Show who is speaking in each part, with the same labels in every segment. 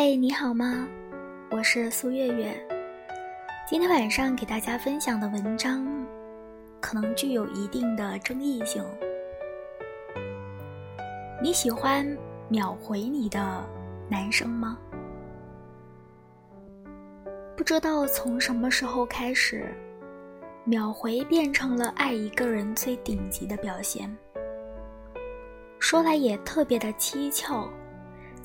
Speaker 1: 嘿，你好吗？我是苏月月。今天晚上给大家分享的文章，可能具有一定的争议性。你喜欢秒回你的男生吗？不知道从什么时候开始，秒回变成了爱一个人最顶级的表现。说来也特别的蹊跷。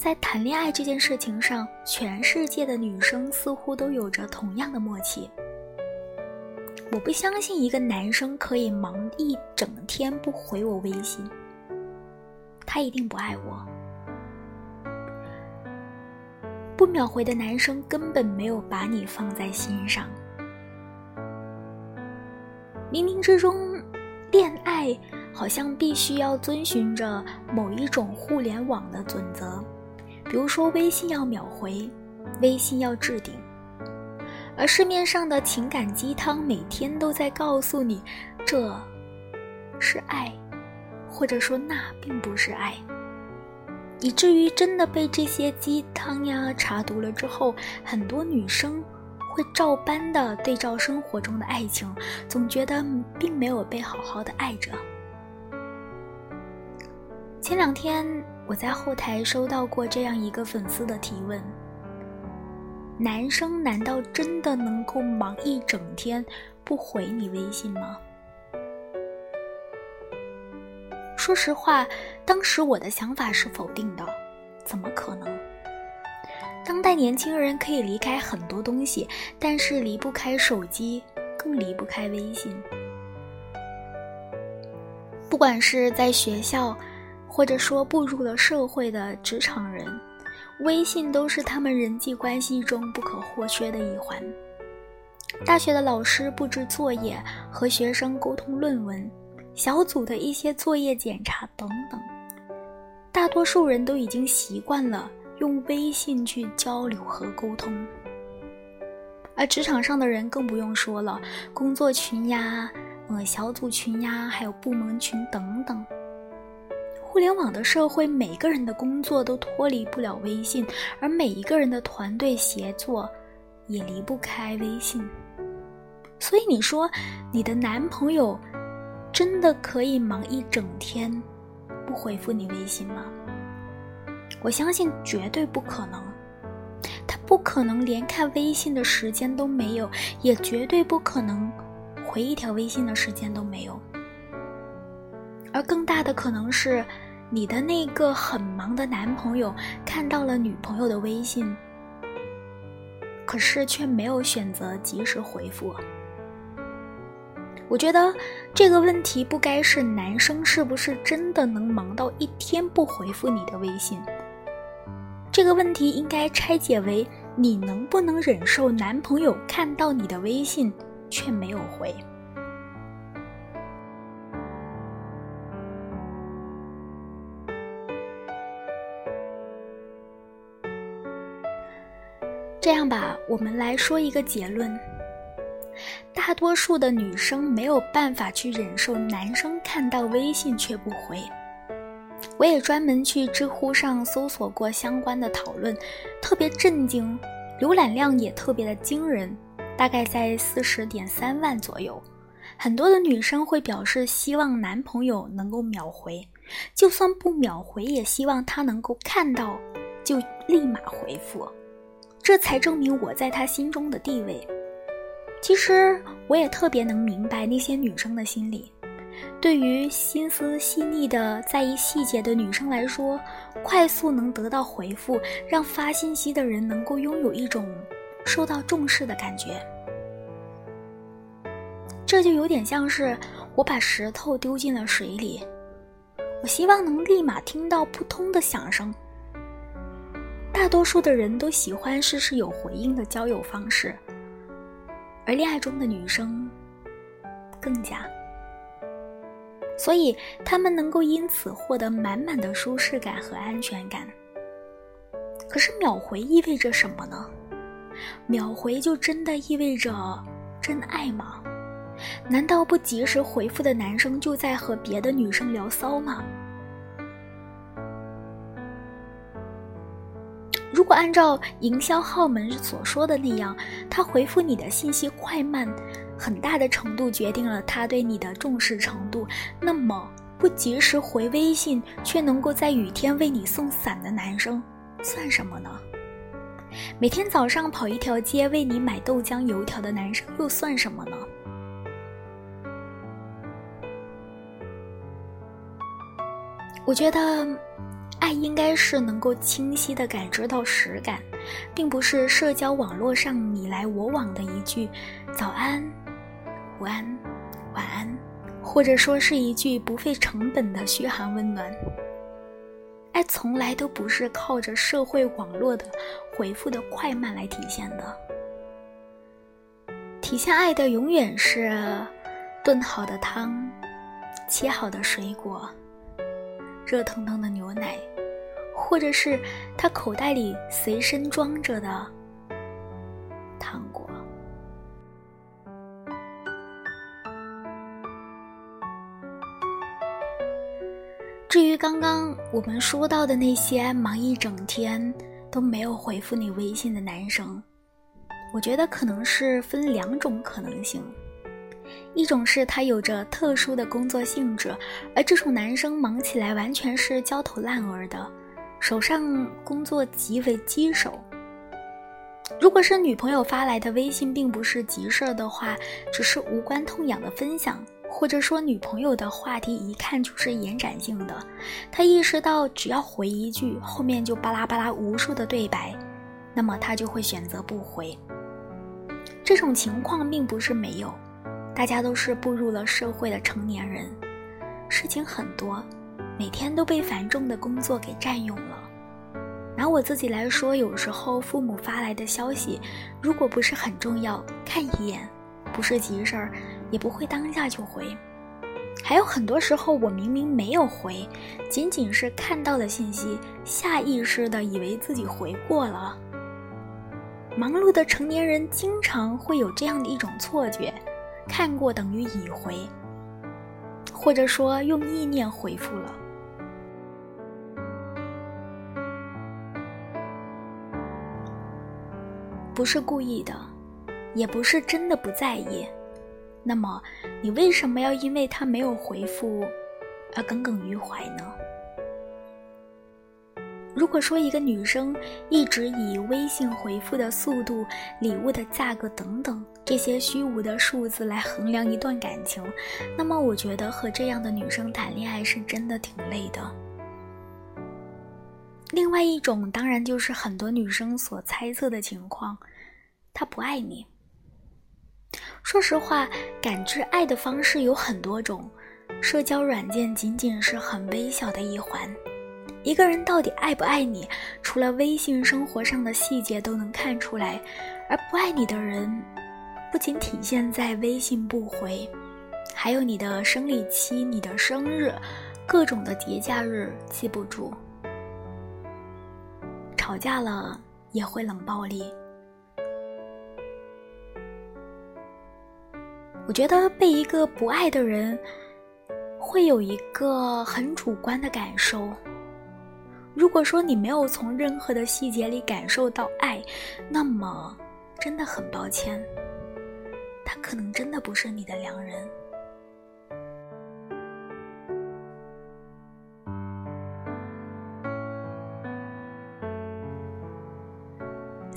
Speaker 1: 在谈恋爱这件事情上，全世界的女生似乎都有着同样的默契。我不相信一个男生可以忙一整天不回我微信，他一定不爱我。不秒回的男生根本没有把你放在心上。冥冥之中，恋爱好像必须要遵循着某一种互联网的准则。比如说，微信要秒回，微信要置顶，而市面上的情感鸡汤每天都在告诉你，这是爱，或者说那并不是爱，以至于真的被这些鸡汤呀查毒了之后，很多女生会照搬的对照生活中的爱情，总觉得并没有被好好的爱着。前两天。我在后台收到过这样一个粉丝的提问：男生难道真的能够忙一整天不回你微信吗？说实话，当时我的想法是否定的，怎么可能？当代年轻人可以离开很多东西，但是离不开手机，更离不开微信。不管是在学校。或者说步入了社会的职场人，微信都是他们人际关系中不可或缺的一环。大学的老师布置作业、和学生沟通论文、小组的一些作业检查等等，大多数人都已经习惯了用微信去交流和沟通。而职场上的人更不用说了，工作群呀、呃小组群呀，还有部门群等等。互联网的社会，每个人的工作都脱离不了微信，而每一个人的团队协作也离不开微信。所以你说，你的男朋友真的可以忙一整天不回复你微信吗？我相信绝对不可能。他不可能连看微信的时间都没有，也绝对不可能回一条微信的时间都没有。而更大的可能是。你的那个很忙的男朋友看到了女朋友的微信，可是却没有选择及时回复。我觉得这个问题不该是男生是不是真的能忙到一天不回复你的微信，这个问题应该拆解为你能不能忍受男朋友看到你的微信却没有回。这样吧，我们来说一个结论：大多数的女生没有办法去忍受男生看到微信却不回。我也专门去知乎上搜索过相关的讨论，特别震惊，浏览量也特别的惊人，大概在四十点三万左右。很多的女生会表示希望男朋友能够秒回，就算不秒回，也希望他能够看到就立马回复。这才证明我在他心中的地位。其实我也特别能明白那些女生的心理。对于心思细腻的、在意细节的女生来说，快速能得到回复，让发信息的人能够拥有一种受到重视的感觉。这就有点像是我把石头丢进了水里，我希望能立马听到扑通的响声。大多数的人都喜欢事事有回应的交友方式，而恋爱中的女生更加，所以他们能够因此获得满满的舒适感和安全感。可是秒回意味着什么呢？秒回就真的意味着真爱吗？难道不及时回复的男生就在和别的女生聊骚吗？如果按照营销号们所说的那样，他回复你的信息快慢，很大的程度决定了他对你的重视程度。那么，不及时回微信却能够在雨天为你送伞的男生，算什么呢？每天早上跑一条街为你买豆浆油条的男生，又算什么呢？我觉得，爱应该是能够清晰的感知到实感，并不是社交网络上你来我往的一句“早安”“午安”“晚安”，或者说是一句不费成本的嘘寒问暖。爱从来都不是靠着社会网络的回复的快慢来体现的，体现爱的永远是炖好的汤，切好的水果。热腾腾的牛奶，或者是他口袋里随身装着的糖果。至于刚刚我们说到的那些忙一整天都没有回复你微信的男生，我觉得可能是分两种可能性。一种是他有着特殊的工作性质，而这种男生忙起来完全是焦头烂额的，手上工作极为棘手。如果是女朋友发来的微信并不是急事儿的话，只是无关痛痒的分享，或者说女朋友的话题一看就是延展性的，他意识到只要回一句，后面就巴拉巴拉无数的对白，那么他就会选择不回。这种情况并不是没有。大家都是步入了社会的成年人，事情很多，每天都被繁重的工作给占用了。拿我自己来说，有时候父母发来的消息，如果不是很重要，看一眼，不是急事儿，也不会当下就回。还有很多时候，我明明没有回，仅仅是看到了信息，下意识的以为自己回过了。忙碌的成年人经常会有这样的一种错觉。看过等于已回，或者说用意念回复了，不是故意的，也不是真的不在意。那么，你为什么要因为他没有回复而耿耿于怀呢？如果说一个女生一直以微信回复的速度、礼物的价格等等这些虚无的数字来衡量一段感情，那么我觉得和这样的女生谈恋爱是真的挺累的。另外一种当然就是很多女生所猜测的情况，他不爱你。说实话，感知爱的方式有很多种，社交软件仅仅是很微小的一环。一个人到底爱不爱你，除了微信生活上的细节都能看出来，而不爱你的人，不仅体现在微信不回，还有你的生理期、你的生日、各种的节假日记不住，吵架了也会冷暴力。我觉得被一个不爱的人，会有一个很主观的感受。如果说你没有从任何的细节里感受到爱，那么真的很抱歉，他可能真的不是你的良人。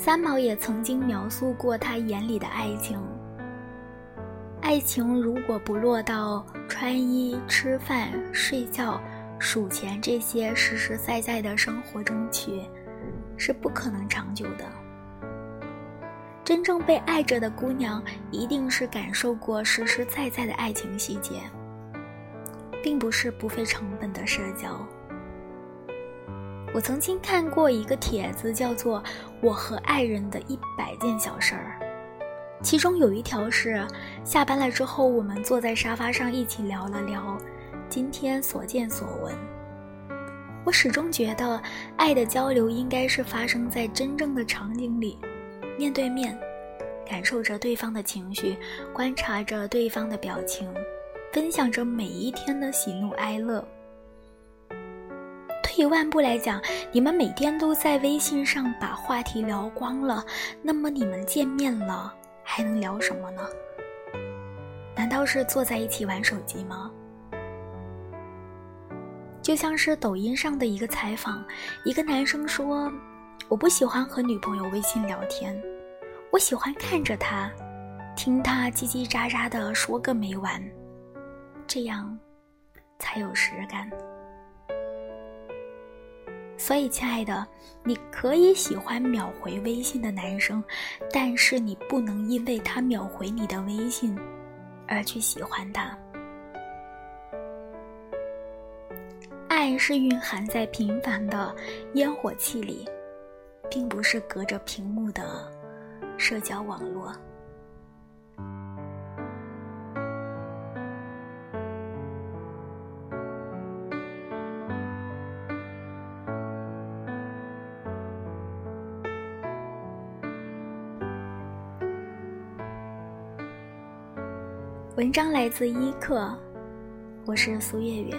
Speaker 1: 三毛也曾经描述过他眼里的爱情：爱情如果不落到穿衣、吃饭、睡觉。数钱这些实实在在的生活中去，是不可能长久的。真正被爱着的姑娘，一定是感受过实实在在的爱情细节，并不是不费成本的社交。我曾经看过一个帖子，叫做《我和爱人的一百件小事儿》，其中有一条是：下班了之后，我们坐在沙发上一起聊了聊。今天所见所闻，我始终觉得，爱的交流应该是发生在真正的场景里，面对面，感受着对方的情绪，观察着对方的表情，分享着每一天的喜怒哀乐。退一万步来讲，你们每天都在微信上把话题聊光了，那么你们见面了还能聊什么呢？难道是坐在一起玩手机吗？就像是抖音上的一个采访，一个男生说：“我不喜欢和女朋友微信聊天，我喜欢看着她，听她叽叽喳喳的说个没完，这样才有实感。”所以，亲爱的，你可以喜欢秒回微信的男生，但是你不能因为他秒回你的微信而去喜欢他。爱是蕴含在平凡的烟火气里，并不是隔着屏幕的社交网络。文章来自一课，我是苏月月，